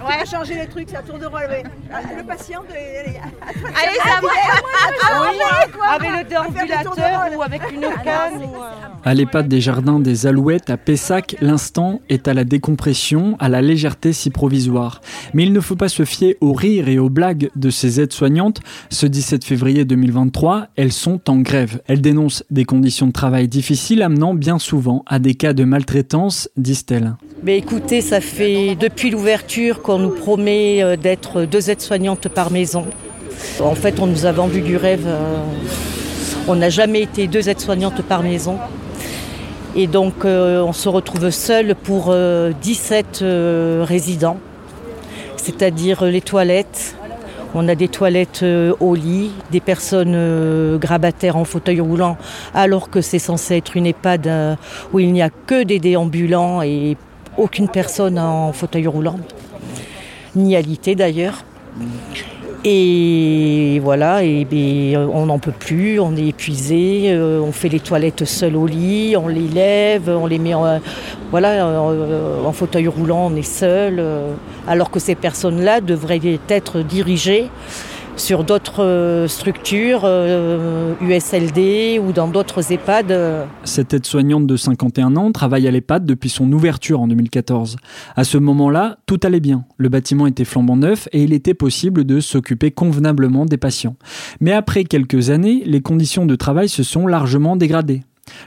Ouais, changer les trucs, ça tour de relevé. Le patient, de... allez, Allez, ça va Avec le déambulateur ou avec une canne ou... À l'EHPAD des Jardins des Alouettes à Pessac, l'instant est à la décompression, à la légèreté si provisoire. Mais il ne faut pas se fier aux rires et aux blagues de ces aides-soignantes. Ce 17 février 2023, elles sont en grève. Elles dénoncent des conditions de travail difficiles amenant bien souvent à des cas de maltraitance, disent-elles. Mais écoutez, ça fait depuis l'ouverture qu'on nous promet euh, d'être deux aides-soignantes par maison. En fait, on nous a vendu du rêve. euh, On n'a jamais été deux aides-soignantes par maison. Et donc, euh, on se retrouve seul pour euh, 17 euh, résidents, c'est-à-dire les toilettes. On a des toilettes au lit, des personnes grabataires en fauteuil roulant, alors que c'est censé être une EHPAD où il n'y a que des déambulants et aucune personne en fauteuil roulant, ni alité d'ailleurs. Et voilà, et, ben, on n'en peut plus, on est épuisé, euh, on fait les toilettes seuls au lit, on les lève, on les met en, voilà, euh, en fauteuil roulant, on est seul, euh, alors que ces personnes-là devraient être dirigées sur d'autres euh, structures, euh, USLD ou dans d'autres EHPAD. euh, Cette aide-soignante de 51 ans travaille à l'EHPAD depuis son ouverture en 2014. À ce moment-là, tout allait bien. Le bâtiment était flambant neuf et il était possible de s'occuper convenablement des patients. Mais après quelques années, les conditions de travail se sont largement dégradées.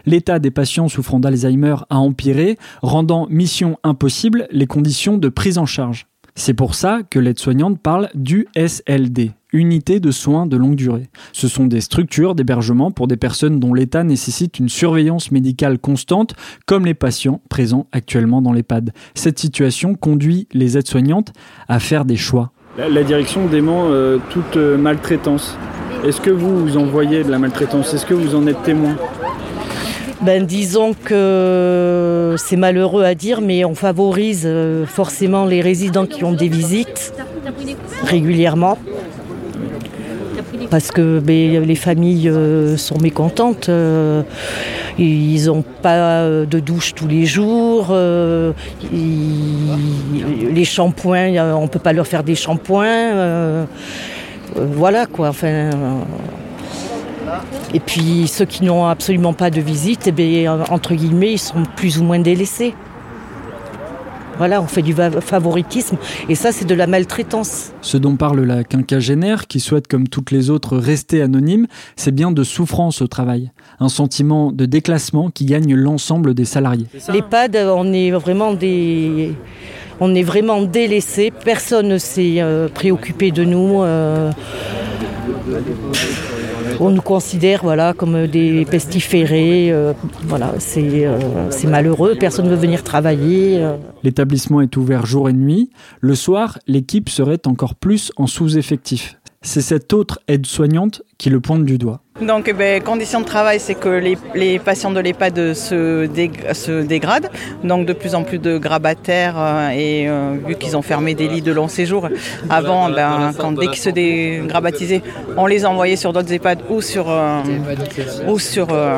L'état des patients souffrant d'Alzheimer a empiré, rendant mission impossible les conditions de prise en charge. C'est pour ça que l'aide-soignante parle du SLD, unité de soins de longue durée. Ce sont des structures d'hébergement pour des personnes dont l'état nécessite une surveillance médicale constante, comme les patients présents actuellement dans l'EHPAD. Cette situation conduit les aides-soignantes à faire des choix. La, direction dément euh, toute maltraitance. Est-ce que vous, vous en voyez de la maltraitance? Est-ce que vous en êtes témoin? Ben, disons que c'est malheureux à dire, mais on favorise euh, forcément les résidents qui ont des visites régulièrement. Parce que ben, les familles euh, sont mécontentes. euh, ils n'ont pas de douche tous les jours. les shampoings, on ne peut pas leur faire des shampoings. voilà quoi. Enfin, et puis ceux qui n'ont absolument pas de visite, eh bien, entre guillemets, ils sont plus ou moins délaissés. Voilà, on fait du favoritisme et ça c'est de la maltraitance. Ce dont parle la quinquagénaire, qui souhaite comme toutes les autres rester anonyme, c'est bien de souffrance au travail. Un sentiment de déclassement qui gagne l'ensemble des salariés. L'EHPAD, on est vraiment des... On est vraiment délaissés, personne ne s'est euh, préoccupé de nous. euh, On nous considère voilà, comme des pestiférés. euh, voilà, c'est euh, malheureux, personne ne veut venir travailler. euh. L'établissement est ouvert jour et nuit. Le soir, l'équipe serait encore plus en sous-effectif. C'est cette autre aide-soignante qui le pointe du doigt. Donc, eh ben, conditions de travail, c'est que les, les patients de l'EHPAD se, dég- se dégradent. Donc, de plus en plus de grabataires. euh, et euh, vu qu'ils ont fermé des lits de long séjour, avant, ben, quand, dès qu'ils se dégrabatisaient, on les envoyait sur d'autres EHPAD ou sur, euh, ou sur, euh,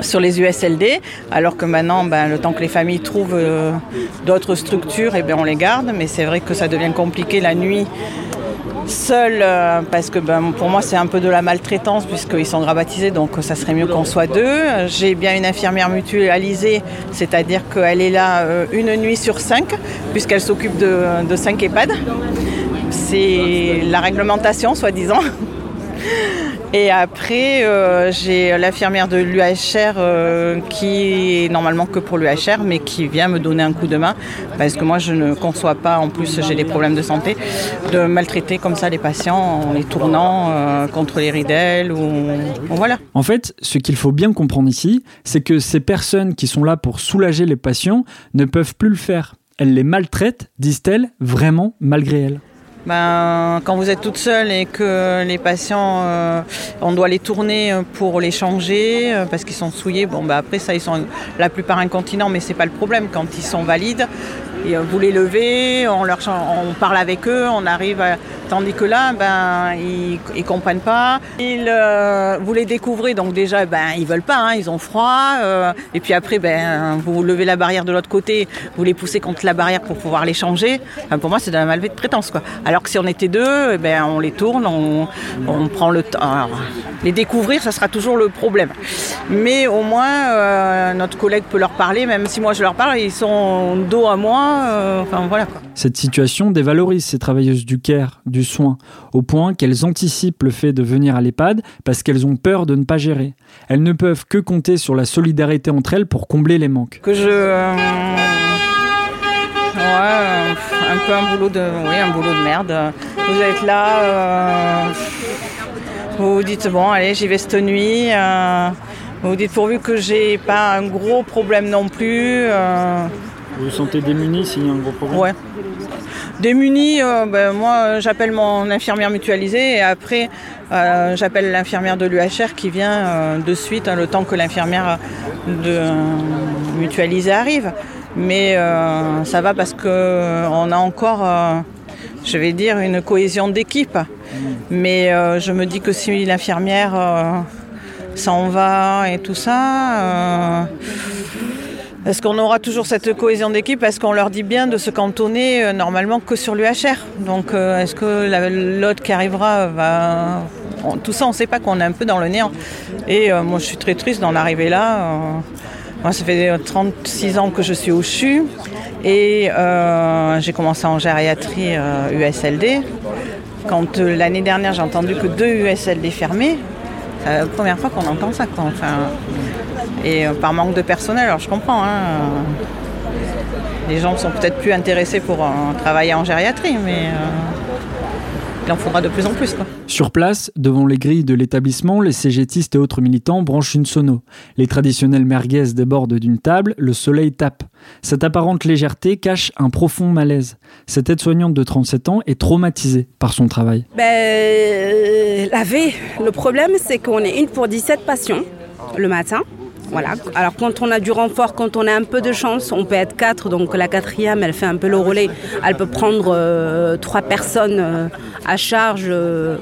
sur les USLD. Alors que maintenant, ben, le temps que les familles trouvent euh, d'autres structures, eh ben, on les garde. Mais c'est vrai que ça devient compliqué la nuit seul euh, parce que ben, pour moi c'est un peu de la maltraitance puisqu'ils sont gravatisés donc ça serait mieux qu'on soit deux. J'ai bien une infirmière mutualisée, c'est-à-dire qu'elle est là euh, une nuit sur cinq puisqu'elle s'occupe de, de cinq EHPAD. C'est la réglementation soi-disant. Et après, euh, j'ai l'infirmière de l'UHR euh, qui est normalement que pour l'UHR, mais qui vient me donner un coup de main parce que moi, je ne conçois pas, en plus, j'ai des problèmes de santé, de maltraiter comme ça les patients en les tournant euh, contre les ridelles ou voilà. En fait, ce qu'il faut bien comprendre ici, c'est que ces personnes qui sont là pour soulager les patients ne peuvent plus le faire. Elles les maltraitent, disent-elles, vraiment malgré elles. Ben, quand vous êtes toute seule et que les patients, euh, on doit les tourner pour les changer euh, parce qu'ils sont souillés, bon, ben après ça, ils sont la plupart incontinents, mais c'est pas le problème. Quand ils sont valides, et, euh, vous les levez, on, leur, on parle avec eux, on arrive à, Tandis que là, ben, ils, ils comprennent pas. Ils, euh, vous les découvrez, donc déjà, ben, ils veulent pas, hein, ils ont froid. Euh, et puis après, ben, vous levez la barrière de l'autre côté, vous les poussez contre la barrière pour pouvoir les changer. Enfin, pour moi, c'est de la malvée de prétence, quoi. Que si on était deux, eh ben, on les tourne, on, on prend le temps. Alors, les découvrir, ça sera toujours le problème. Mais au moins, euh, notre collègue peut leur parler, même si moi je leur parle, ils sont dos à moi. euh, enfin, voilà. Quoi. Cette situation dévalorise ces travailleuses du care, du soin, au point qu'elles anticipent le fait de venir à l'EHPAD parce qu'elles ont peur de ne pas gérer. Elles ne peuvent que compter sur la solidarité entre elles pour combler les manques. Que je. euh, ouais, un peu un boulot de. Oui, un boulot de merde. Vous êtes là. euh, vous vous dites, bon, allez, j'y vais cette nuit. euh, vous vous dites, pourvu que j'ai pas un gros problème non plus. euh, Vous vous sentez démunis s'il y a un gros problème? Ouais. Démunis, euh, ben, moi j'appelle mon infirmière mutualisée et après j'appelle l'infirmière de l'UHR qui vient de suite hein, le temps que l'infirmière de mutualisée arrive. Mais euh, ça va parce que on a encore, euh, je vais dire, une cohésion d'équipe. Mais euh, je me dis que si l'infirmière euh, s'en va et tout ça. euh, est-ce qu'on aura toujours cette cohésion d'équipe? Est-ce qu'on leur dit bien de se cantonner euh, normalement que sur l'UHR Donc euh, est-ce que la- l'autre qui arrivera va... tout ça, on ne sait pas qu'on est un peu dans le néant. Et euh, moi, je suis très triste d'en arriver là. Euh. moi, ça fait euh, 36 ans que je suis au CHU. Et euh, j'ai commencé en gériatrie euh, USLD. Quand euh, l'année dernière, j'ai entendu que deux USLD fermés, c'est la première fois qu'on entend ça. Et euh, par manque de personnel, alors je comprends. hein, euh, les gens sont peut-être plus intéressés pour euh, travailler en gériatrie, mais euh, il en faudra de plus en plus. Quoi. Sur place, devant les grilles de l'établissement, les cégétistes et autres militants branchent une sono. Les traditionnels merguez débordent d'une table, le soleil tape. Cette apparente légèreté cache un profond malaise. Cette aide-soignante de 37 ans est traumatisée par son travail. Ben, euh, la V, le problème, c'est qu'on est une pour 17 patients le matin. Voilà. Alors quand on a du renfort, quand on a un peu de chance, on peut être quatre. Donc la quatrième, elle fait un peu le relais. Elle peut prendre euh, trois personnes euh, à charge euh,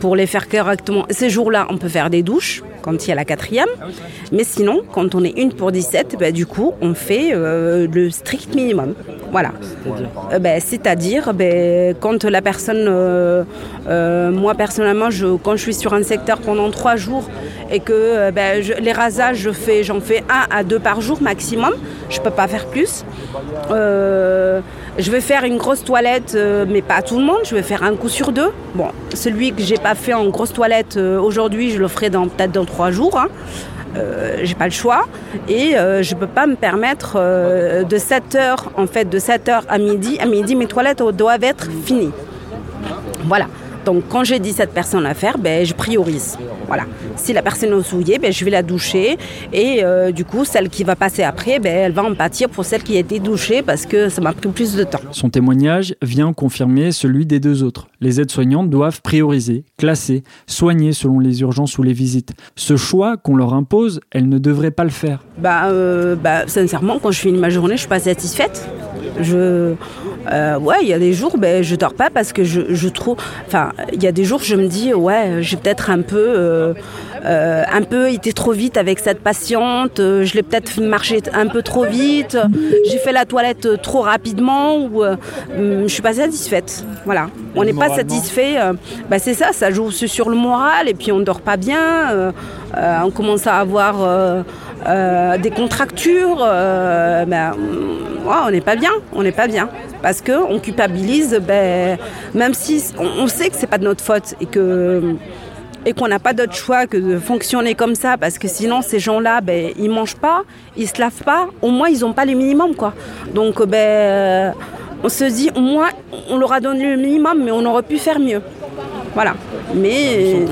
pour les faire correctement. Ces jours-là, on peut faire des douches quand il y a la quatrième. Mais sinon, quand on est une pour 17, ben, du coup, on fait le strict minimum. Voilà. Ben, C'est-à-dire, ben, quand la personne, moi personnellement, je, quand je suis sur un secteur pendant trois jours et que euh, ben, les rasages, fais, j'en fais un à deux par jour maximum, je peux pas faire plus. Euh, je vais faire une grosse toilette, euh, mais pas à tout le monde. Je vais faire un coup sur deux. Bon, celui que j'ai pas fait en grosse toilette aujourd'hui, je le ferai peut-être dans trois jours. hein. Euh, j'ai pas le choix et euh, je peux pas me permettre de 7h en fait de 7h à midi à midi mes toilettes doivent être finies voilà donc quand j'ai 17 personnes à faire ben, je priorise voilà si la personne est souillée ben, je vais la doucher et euh, du coup celle qui va passer après ben, elle va en pâtir pour celle qui a été douchée parce que ça m'a pris plus de temps Son témoignage vient confirmer celui des deux autres. Les aides-soignantes doivent prioriser, classer, soigner selon les urgences ou les visites. Ce choix qu'on leur impose, elles ne devraient pas le faire. Bah, euh, bah, sincèrement, quand je finis ma journée, je suis pas satisfaite. Je, euh, ouais, il y a des jours, ben, je dors pas parce que je, je trouve, enfin, il y a des jours, je me dis, ouais, j'ai peut-être un peu, euh, un peu été trop vite avec cette patiente, je l'ai peut-être marché un peu trop vite, j'ai fait la toilette trop rapidement ou je suis pas satisfaite. Voilà, on n'est pas satisfait. Bah, c'est ça, ça joue sur le moral et puis on dort pas bien, on commence à avoir des contractures. Ben, on n'est pas bien, on n'est pas bien. Parce qu'on culpabilise, ben, même si on, sait que c'est pas de notre faute et que et qu'on n'a pas d'autre choix que de fonctionner comme ça, parce que sinon ces gens-là, ben, ils mangent pas, ils se lavent pas, au moins ils n'ont pas le minimum, quoi. Donc ben, on se dit, au moins on leur a donné le minimum, mais on aurait pu faire mieux. Voilà. Mais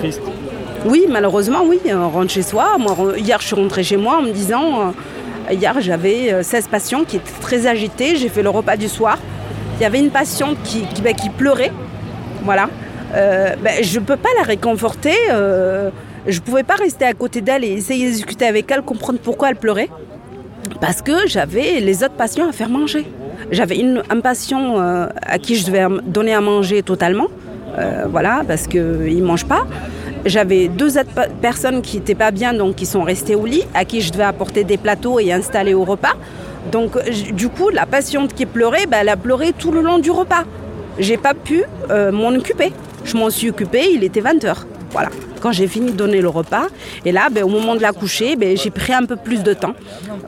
oui, malheureusement, oui, on rentre chez soi. Moi, hier, je suis rentrée chez moi en me disant, Hier, j'avais 16 euh, patients qui étaient très agités. J'ai fait le repas du soir. Il y avait une patiente qui, bah, pleurait. Voilà. Euh, bah, je ne peux pas la réconforter. Euh, je ne pouvais pas rester à côté d'elle et essayer de avec elle, comprendre pourquoi elle pleurait. Parce que j'avais les autres patients à faire manger. J'avais un patient à qui je devais donner à manger totalement. voilà, parce qu'il ne mange pas. J'avais deux autres personnes qui n'étaient pas bien, donc qui sont restées au lit, à qui je devais apporter des plateaux et installer au repas. Donc, du coup, la patiente qui pleurait, ben, elle a pleuré tout le long du repas. J'ai pas pu euh, m'en occuper. Je m'en suis occupée, il était 20h. Voilà. Quand j'ai fini de donner le repas, et là, ben, au moment de la coucher, ben, j'ai pris un peu plus de temps.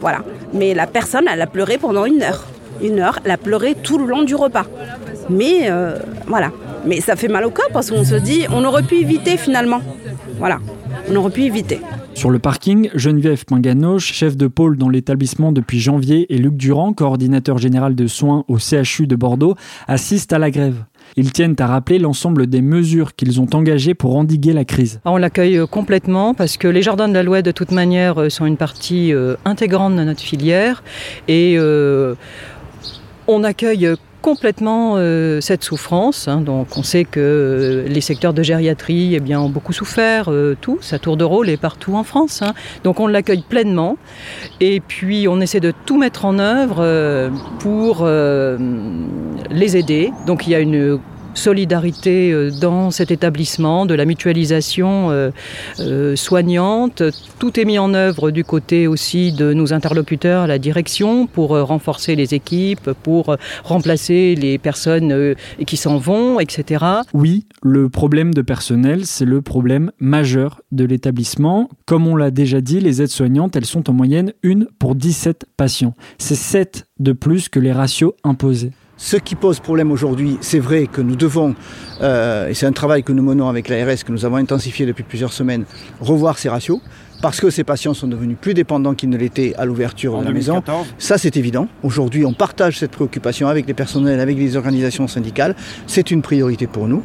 Voilà. Mais la personne, elle a pleuré pendant une heure. Une heure, elle a pleuré tout le long du repas. Mais euh, voilà. Mais ça fait mal au corps parce qu'on se dit, on aurait pu éviter finalement. Voilà, on aurait pu éviter. Sur le parking, Geneviève Pinganoche, chef de pôle dans l'établissement depuis janvier, et Luc Durand, coordinateur général de soins au CHU de Bordeaux, assistent à la grève. Ils tiennent à rappeler l'ensemble des mesures qu'ils ont engagées pour endiguer la crise. On l'accueille euh, complètement parce que les jardins de la Loire, de toute manière, euh, sont une partie euh, intégrante de notre filière et on accueille complètement euh, cette souffrance. Hein. Donc on sait que euh, les secteurs de gériatrie eh bien, ont beaucoup souffert, euh, tout, sa tour de rôle est partout en France. Hein. Donc on l'accueille pleinement et puis on essaie de tout mettre en œuvre pour les aider. Donc il y a une solidarité euh, dans cet établissement, de la mutualisation euh, euh, soignante. Tout est mis en œuvre du côté aussi de nos interlocuteurs la direction pour renforcer les équipes, pour remplacer les personnes qui s'en vont, etc. Oui, le problème de personnel, c'est le problème majeur de l'établissement. Comme on l'a déjà dit, les aides-soignantes, elles sont en moyenne une pour 17 patients. C'est 7 de plus que les ratios imposés. Ce qui pose problème aujourd'hui, c'est vrai que nous devons, euh, et c'est un travail que nous menons avec l'ARS, que nous avons intensifié depuis plusieurs semaines, revoir ces ratios parce que ces patients sont devenus plus dépendants qu'ils ne l'étaient à l'ouverture de la maison. Ça, c'est évident. Aujourd'hui, on partage cette préoccupation avec les personnels, avec les organisations syndicales. C'est une priorité pour nous.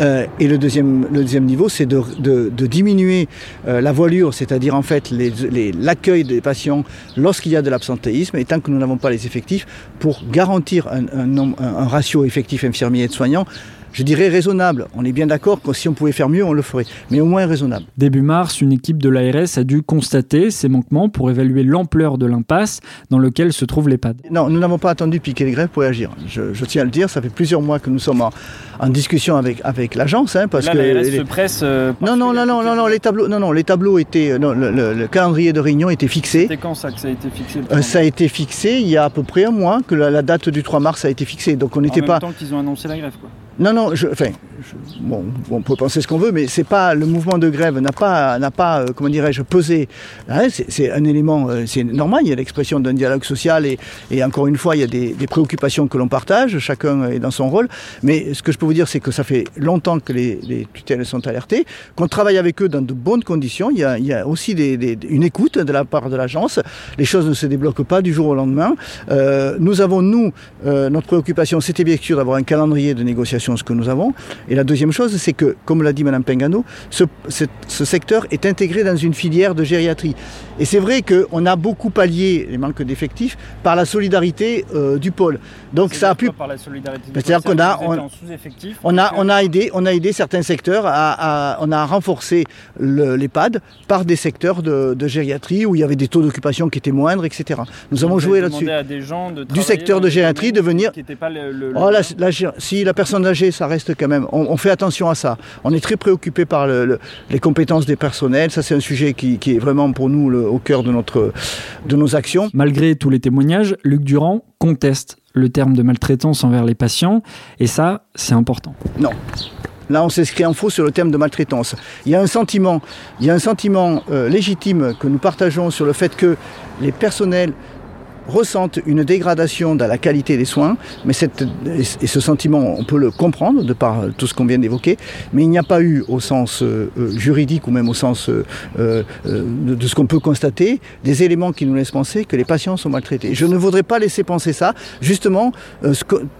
Euh, et le deuxième, le deuxième niveau, c'est de, de, diminuer euh, la voilure, c'est-à-dire en fait l'accueil des patients lorsqu'il y a de l'absentéisme, et tant que nous n'avons pas les effectifs, pour garantir un, un, un ratio effectif infirmier et de soignants je dirais raisonnable. On est bien d'accord que si on pouvait faire mieux, on le ferait, mais au moins raisonnable. Début mars, une équipe de l'ARS a dû constater ces manquements pour évaluer l'ampleur de l'impasse dans lequel se trouve l'EHPAD. Non, nous n'avons pas attendu piquer les grèves pour agir. Je, tiens à le dire, ça fait plusieurs mois que nous sommes en, discussion avec, avec l'agence. Hein, parce Là, que l'ARS se presse. Euh, non, non, non, non, non, non, les tableaux, non, non, les tableaux étaient. Non, le, calendrier de réunion était fixé. C'était quand ça que ça a été fixé euh, Ça a été fixé il y a à peu près un mois que la, date du 3 mars a été fixée. Donc on n'était pas. En même temps qu'ils ont annoncé la grève, quoi. Non, non, je, enfin, bon, on peut penser ce qu'on veut, mais c'est pas le mouvement de grève n'a pas, n'a pas, euh, comment dirais-je, pesé. Hein, c'est un élément, euh, c'est normal. Il y a l'expression d'un dialogue social et, et, encore une fois, il y a des, préoccupations que l'on partage. Chacun est dans son rôle. Mais ce que je peux vous dire, c'est que ça fait longtemps que les, les tutelles sont alertées, qu'on travaille avec eux dans de bonnes conditions. Il y a, il y a aussi une écoute de la part de l'agence. Les choses ne se débloquent pas du jour au lendemain. Euh, nous avons nous, notre préoccupation, c'était bien sûr d'avoir un calendrier de négociation ce que nous avons. Et la deuxième chose, c'est que, comme l'a dit Mme Pengano, ce, secteur est intégré dans une filière de gériatrie. Et c'est vrai qu'on a beaucoup pallié les manques d'effectifs par la solidarité euh, du pôle. Donc ça a pu. Par la solidarité C'est-à-dire qu'on a, on, a, on a aidé, on a aidé certains secteurs à, on a renforcé l'EHPAD par des secteurs de, gériatrie où il y avait des taux d'occupation qui étaient moindres, etc. Nous avons joué là-dessus. Du secteur de gériatrie de venir. Pas le, oh, si la personne ça reste quand même. on, fait attention à ça. On est très préoccupé par les compétences des personnels. Ça, c'est un sujet qui, est vraiment pour nous au cœur de, notre, de nos actions. Malgré tous les témoignages, Luc Durand conteste le terme de maltraitance envers les patients, et ça, c'est important. Non. Là, on s'inscrit en faux sur le terme de maltraitance. Il y a un sentiment, il y a un sentiment euh, légitime que nous partageons sur le fait que les personnels ressentent une dégradation dans la qualité des soins, mais cette, et ce sentiment, on peut le comprendre de par tout ce qu'on vient d'évoquer, mais il n'y a pas eu au sens euh, euh, juridique ou même au sens euh, de, ce qu'on peut constater, des éléments qui nous laissent penser que les patients sont maltraités. Je ne voudrais pas laisser penser ça. Justement,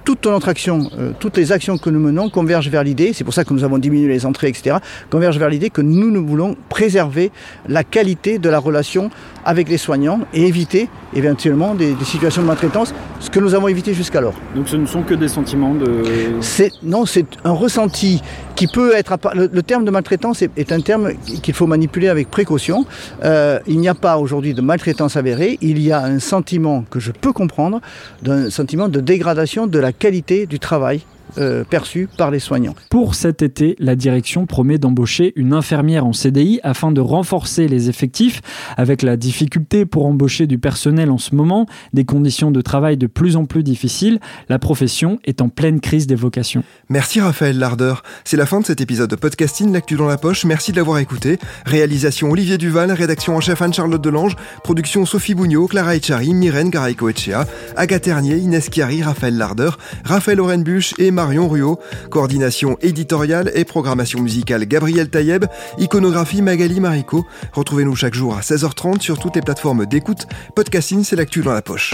toute notre action, toutes les actions que nous menons convergent vers l'idée, c'est pour ça que nous avons diminué les entrées, etc., convergent vers l'idée que nous, nous voulons préserver la qualité de la relation avec les soignants et éviter éventuellement des, situations de maltraitance, ce que nous avons évité jusqu'alors. Donc ce ne sont que des sentiments de... Non, c'est un ressenti qui peut être... Le, terme de maltraitance est, un terme qu'il faut manipuler avec précaution. Euh, il n'y a pas aujourd'hui de maltraitance avérée, il y a un sentiment que je peux comprendre, d'un sentiment de dégradation de la qualité du travail euh, perçus par les soignants. Pour cet été, la direction promet d'embaucher une infirmière en CDI afin de renforcer les effectifs. Avec la difficulté pour embaucher du personnel en ce moment, des conditions de travail de plus en plus difficiles, la profession est en pleine crise des vocations. Merci Raphaël Lardeur. C'est la fin de cet épisode de podcasting L'actu dans la poche. Merci de l'avoir écouté. Réalisation Olivier Duval, rédaction en chef Anne-Charlotte Delange, production Sophie Bougnot, Clara Echari, Myrène Garaïco-Echea, Agathe Ternier, Inès Chiari, Raphaël Lardeur, Raphaël Orenbuch et Marion Ruot, coordination éditoriale et programmation musicale Gabriel Taïeb, iconographie Magali Marico. Retrouvez-nous chaque jour à 16h30 sur toutes les plateformes d'écoute. Podcasting, c'est l'actu dans la poche.